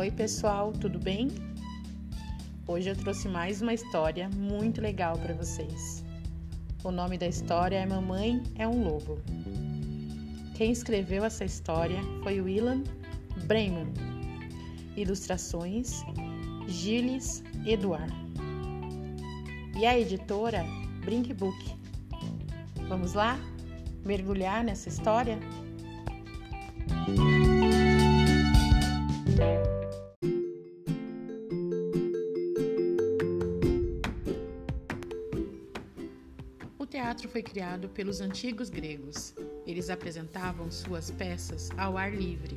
Oi, pessoal, tudo bem? Hoje eu trouxe mais uma história muito legal para vocês. O nome da história é Mamãe é um Lobo. Quem escreveu essa história foi William Bremen. Ilustrações Gilles Eduard. E a editora Brink Book. Vamos lá mergulhar nessa história? O teatro foi criado pelos antigos gregos. Eles apresentavam suas peças ao ar livre.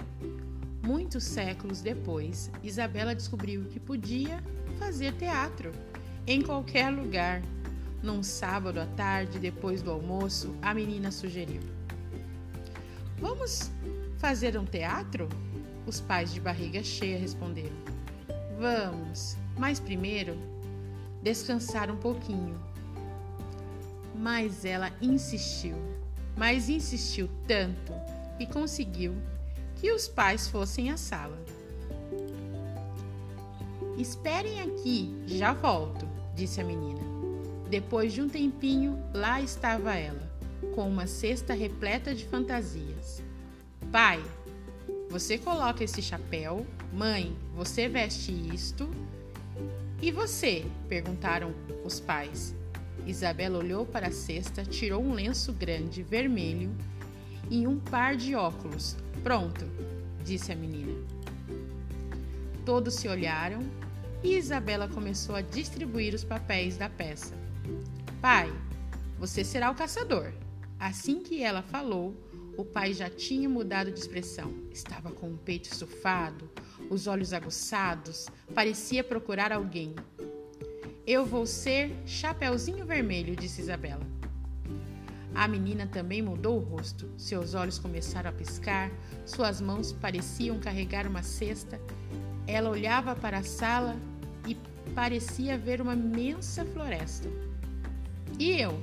Muitos séculos depois, Isabela descobriu que podia fazer teatro em qualquer lugar. Num sábado à tarde, depois do almoço, a menina sugeriu: Vamos fazer um teatro? Os pais de barriga cheia responderam: Vamos, mas primeiro descansar um pouquinho. Mas ela insistiu, mas insistiu tanto e conseguiu que os pais fossem à sala. Esperem aqui, já volto, disse a menina. Depois de um tempinho, lá estava ela, com uma cesta repleta de fantasias. Pai, você coloca esse chapéu. Mãe, você veste isto. E você? perguntaram os pais. Isabela olhou para a cesta, tirou um lenço grande, vermelho e um par de óculos. Pronto, disse a menina. Todos se olharam e Isabela começou a distribuir os papéis da peça. Pai, você será o caçador. Assim que ela falou, o pai já tinha mudado de expressão. Estava com o peito estufado, os olhos aguçados, parecia procurar alguém. Eu vou ser Chapeuzinho Vermelho, disse Isabela. A menina também mudou o rosto. Seus olhos começaram a piscar, suas mãos pareciam carregar uma cesta. Ela olhava para a sala e parecia ver uma imensa floresta. E eu?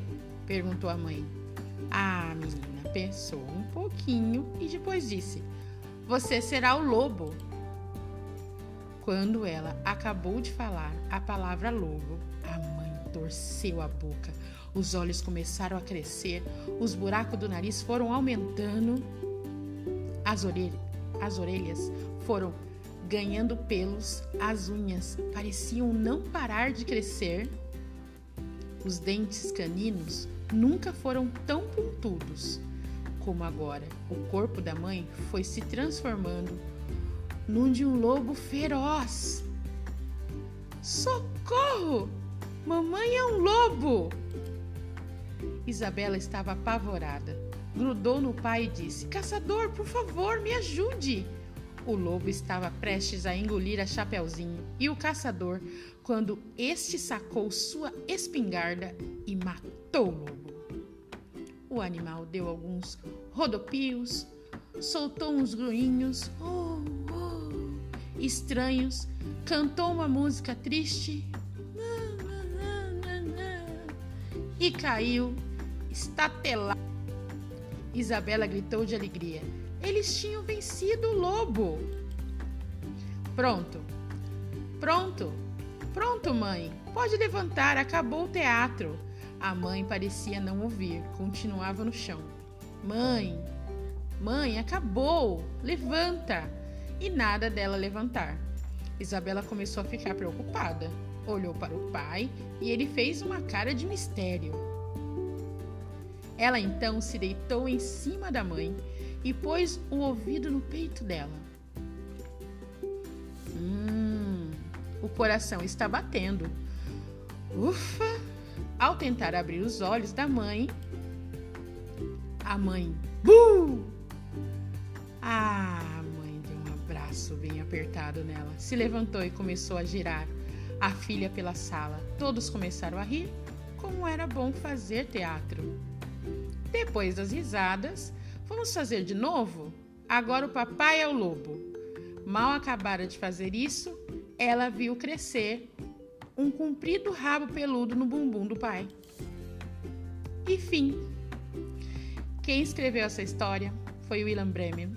perguntou a mãe. Ah, menina, pensou um pouquinho e depois disse: Você será o lobo. Quando ela acabou de falar a palavra lobo, a mãe torceu a boca. Os olhos começaram a crescer, os buracos do nariz foram aumentando, as, orelhas, as orelhas foram ganhando pelos, as unhas pareciam não parar de crescer. Os dentes caninos nunca foram tão pontudos como agora. O corpo da mãe foi se transformando num de um lobo feroz. Socorro! Mamãe é um lobo! Isabela estava apavorada. Grudou no pai e disse: Caçador, por favor, me ajude! O lobo estava prestes a engolir a Chapeuzinho e o caçador, quando este sacou sua espingarda e matou o lobo. O animal deu alguns rodopios, soltou uns grunhinhos oh, estranhos, cantou uma música triste e caiu estatelado. Isabela gritou de alegria. Eles tinham vencido o lobo. Pronto, pronto, pronto, mãe. Pode levantar, acabou o teatro. A mãe parecia não ouvir, continuava no chão. Mãe, mãe, acabou, levanta! E nada dela levantar. Isabela começou a ficar preocupada. Olhou para o pai e ele fez uma cara de mistério. Ela então se deitou em cima da mãe e pôs o ouvido no peito dela. Hum, o coração está batendo. Ufa! Ao tentar abrir os olhos da mãe, a mãe! Abraço bem apertado nela, se levantou e começou a girar a filha pela sala. Todos começaram a rir, como era bom fazer teatro. Depois das risadas, Vamos fazer de novo? Agora o papai é o lobo. Mal acabara de fazer isso, ela viu crescer um comprido rabo peludo no bumbum do pai. E fim. Quem escreveu essa história foi William Bremer.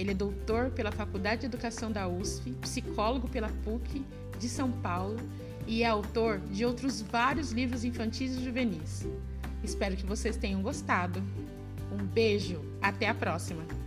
Ele é doutor pela Faculdade de Educação da USF, psicólogo pela PUC de São Paulo e é autor de outros vários livros infantis e juvenis. Espero que vocês tenham gostado. Um beijo, até a próxima!